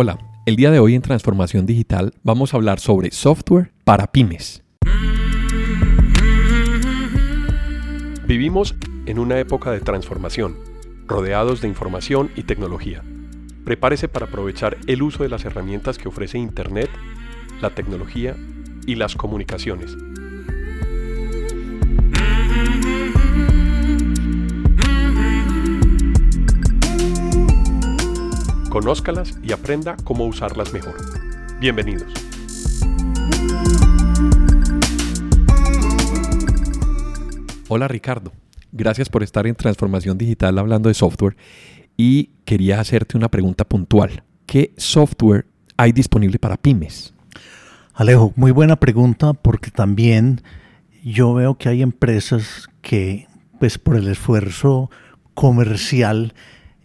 Hola, el día de hoy en Transformación Digital vamos a hablar sobre software para pymes. Vivimos en una época de transformación, rodeados de información y tecnología. Prepárese para aprovechar el uso de las herramientas que ofrece Internet, la tecnología y las comunicaciones Conózcalas y aprenda cómo usarlas mejor. Bienvenidos. Hola Ricardo, gracias por estar en Transformación Digital hablando de software y quería hacerte una pregunta puntual. ¿Qué software hay disponible para pymes? Alejo, muy buena pregunta porque también yo veo que hay empresas que, pues por el esfuerzo comercial,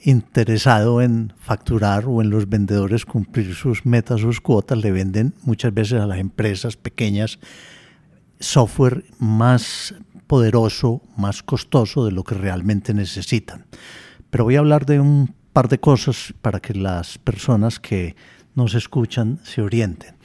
interesado en facturar o en los vendedores cumplir sus metas, sus cuotas, le venden muchas veces a las empresas pequeñas software más poderoso, más costoso de lo que realmente necesitan. Pero voy a hablar de un par de cosas para que las personas que nos escuchan se orienten.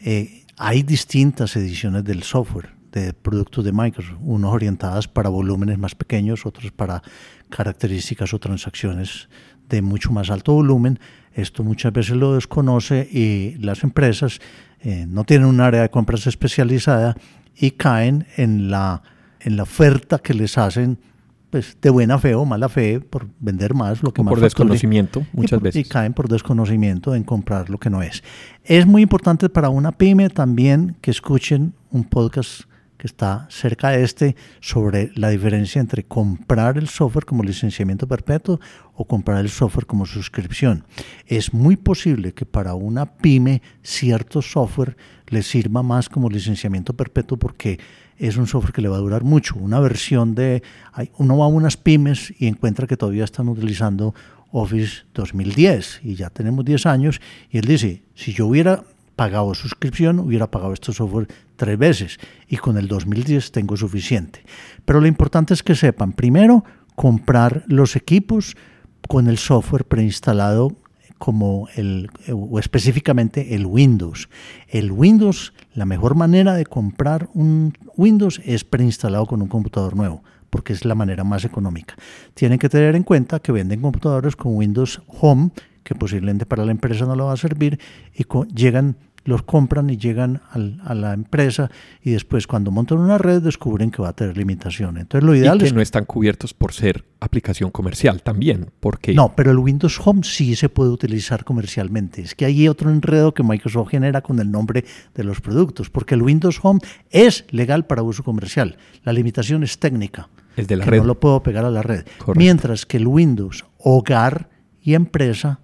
Eh, hay distintas ediciones del software de productos de Microsoft, unos orientadas para volúmenes más pequeños, otros para características o transacciones de mucho más alto volumen. Esto muchas veces lo desconoce y las empresas eh, no tienen un área de compras especializada y caen en la, en la oferta que les hacen pues, de buena fe o mala fe por vender más lo que más por desconocimiento muchas veces y caen por desconocimiento en comprar lo que no es. Es muy importante para una pyme también que escuchen un podcast que está cerca de este sobre la diferencia entre comprar el software como licenciamiento perpetuo o comprar el software como suscripción. Es muy posible que para una pyme cierto software le sirva más como licenciamiento perpetuo porque es un software que le va a durar mucho. Una versión de... Uno va a unas pymes y encuentra que todavía están utilizando Office 2010 y ya tenemos 10 años y él dice, si yo hubiera pagado suscripción, hubiera pagado este software tres veces y con el 2010 tengo suficiente. Pero lo importante es que sepan, primero, comprar los equipos con el software preinstalado como el, o específicamente el Windows. El Windows, la mejor manera de comprar un Windows es preinstalado con un computador nuevo, porque es la manera más económica. Tienen que tener en cuenta que venden computadores con Windows Home, que posiblemente para la empresa no lo va a servir, y llegan los compran y llegan a la empresa y después cuando montan una red descubren que va a tener limitaciones. Entonces lo ideal y que es no están cubiertos por ser aplicación comercial también, porque No, pero el Windows Home sí se puede utilizar comercialmente. Es que hay otro enredo que Microsoft genera con el nombre de los productos, porque el Windows Home es legal para uso comercial. La limitación es técnica. El de la que red. No lo puedo pegar a la red. Mientras que el Windows Hogar y Empresa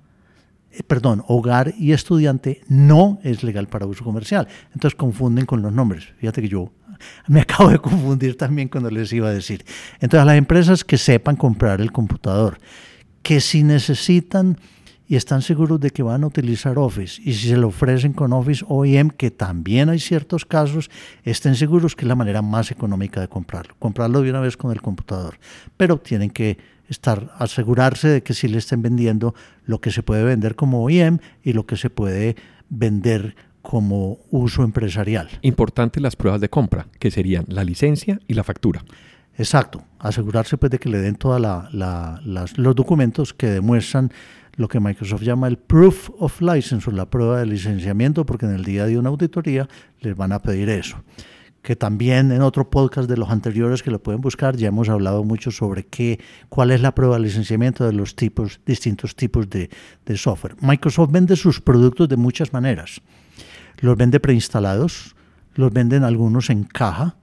perdón, hogar y estudiante no es legal para uso comercial. Entonces confunden con los nombres. Fíjate que yo me acabo de confundir también cuando les iba a decir. Entonces las empresas que sepan comprar el computador, que si necesitan y están seguros de que van a utilizar Office y si se lo ofrecen con Office OEM, que también hay ciertos casos, estén seguros que es la manera más económica de comprarlo. Comprarlo de una vez con el computador. Pero tienen que estar, asegurarse de que sí le estén vendiendo lo que se puede vender como OEM y lo que se puede vender como uso empresarial. Importante las pruebas de compra, que serían la licencia y la factura. Exacto, asegurarse pues de que le den todos los documentos que demuestran lo que Microsoft llama el proof of license o la prueba de licenciamiento, porque en el día de una auditoría les van a pedir eso que también en otro podcast de los anteriores que lo pueden buscar ya hemos hablado mucho sobre qué, cuál es la prueba de licenciamiento de los tipos, distintos tipos de, de software. Microsoft vende sus productos de muchas maneras. Los vende preinstalados, los venden algunos en caja.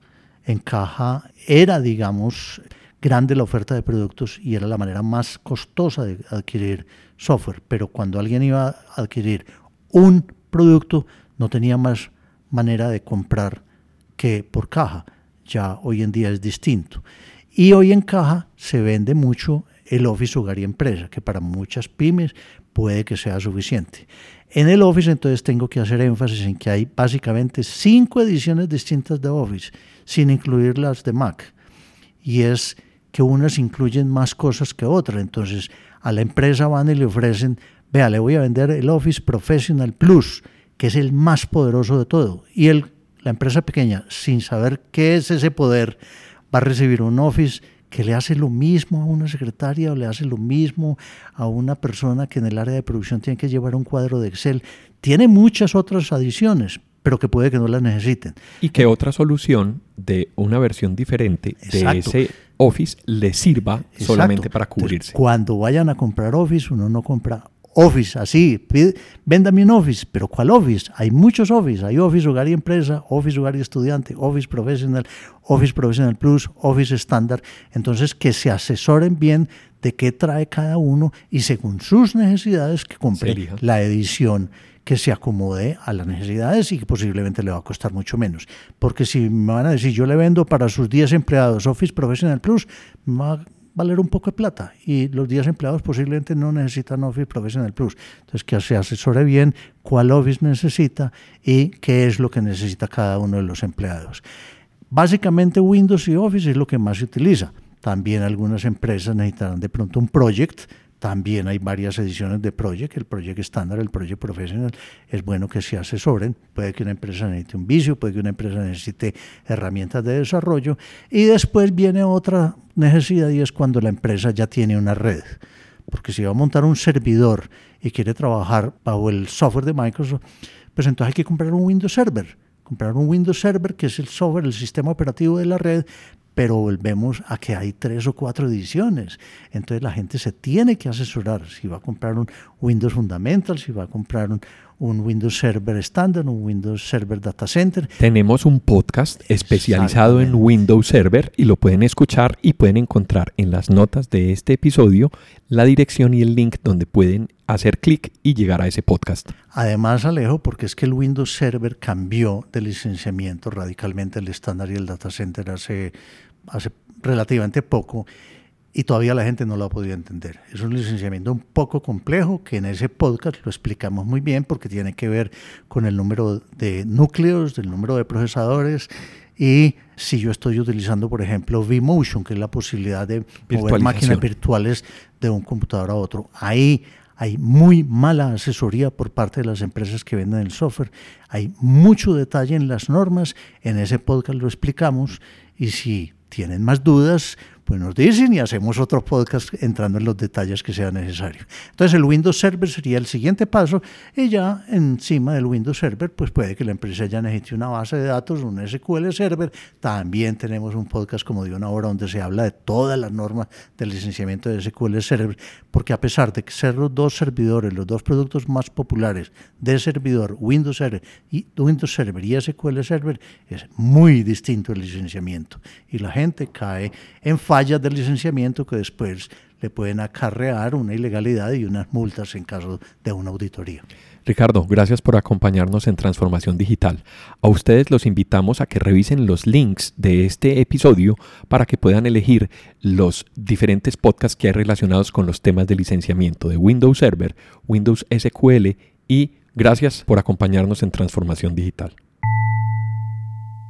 En caja era, digamos, grande la oferta de productos y era la manera más costosa de adquirir software. Pero cuando alguien iba a adquirir un producto, no tenía más manera de comprar que por caja. Ya hoy en día es distinto. Y hoy en caja se vende mucho el Office Hogar y Empresa, que para muchas pymes puede que sea suficiente. En el Office entonces tengo que hacer énfasis en que hay básicamente cinco ediciones distintas de Office, sin incluir las de Mac. Y es que unas incluyen más cosas que otras. Entonces a la empresa van y le ofrecen vea, le voy a vender el Office Professional Plus, que es el más poderoso de todo. Y el, la empresa pequeña, sin saber qué es ese poder, va a recibir un Office que le hace lo mismo a una secretaria o le hace lo mismo a una persona que en el área de producción tiene que llevar un cuadro de Excel. Tiene muchas otras adiciones, pero que puede que no las necesiten. Y que otra solución de una versión diferente de ese Office le sirva solamente para cubrirse. cuando vayan a comprar Office, uno no compra Office, así, véndame un Office, pero ¿cuál Office? Hay muchos Office, hay Office Hogar y Empresa, Office Hogar y Estudiante, Office Professional, Office Professional Plus, Office Standard, entonces que se asesoren bien de qué trae cada uno y según sus necesidades que compren la edición que se acomode a las necesidades y que posiblemente le va a costar mucho menos. Porque si me van a decir, yo le vendo para sus 10 empleados Office Professional Plus, me va valer un poco de plata y los 10 empleados posiblemente no necesitan Office Professional Plus. Entonces, que se asesore bien cuál Office necesita y qué es lo que necesita cada uno de los empleados. Básicamente Windows y Office es lo que más se utiliza. También algunas empresas necesitarán de pronto un project también hay varias ediciones de Project, el Project estándar, el Project Professional. Es bueno que se asesoren. Puede que una empresa necesite un vicio, puede que una empresa necesite herramientas de desarrollo. Y después viene otra necesidad y es cuando la empresa ya tiene una red. Porque si va a montar un servidor y quiere trabajar bajo el software de Microsoft, pues entonces hay que comprar un Windows Server comprar un Windows Server, que es el software, el sistema operativo de la red, pero volvemos a que hay tres o cuatro ediciones. Entonces la gente se tiene que asesorar si va a comprar un Windows Fundamental, si va a comprar un, Windows Server estándar, un Windows Server Data Center. Tenemos un podcast especializado en Windows Server y lo pueden escuchar y pueden encontrar en las notas de este episodio la dirección y el link donde pueden hacer clic y llegar a ese podcast. Además, Alejo, porque es que el Windows Server cambió de licenciamiento radicalmente el estándar y el data center hace, hace relativamente poco y todavía la gente no lo ha podido entender. Es un licenciamiento un poco complejo que en ese podcast lo explicamos muy bien porque tiene que ver con el número de núcleos, del número de procesadores y si yo estoy utilizando, por ejemplo, vMotion, que es la posibilidad de mover máquinas virtuales de un computador a otro. Ahí hay muy mala asesoría por parte de las empresas que venden el software. Hay mucho detalle en las normas. En ese podcast lo explicamos. Y si tienen más dudas, pues nos dicen y hacemos otro podcast entrando en los detalles que sea necesario. Entonces el Windows Server sería el siguiente paso y ya encima del Windows Server pues puede que la empresa ya necesite una base de datos, un SQL Server. También tenemos un podcast como de una hora donde se habla de todas las normas del licenciamiento de SQL Server, porque a pesar de que ser los dos servidores, los dos productos más populares de servidor, Windows Server y Windows Server y SQL Server, es muy distinto el licenciamiento y la gente cae en fallas del licenciamiento que después le pueden acarrear una ilegalidad y unas multas en caso de una auditoría. Ricardo, gracias por acompañarnos en Transformación Digital. A ustedes los invitamos a que revisen los links de este episodio para que puedan elegir los diferentes podcasts que hay relacionados con los temas de licenciamiento de Windows Server, Windows SQL y gracias por acompañarnos en Transformación Digital.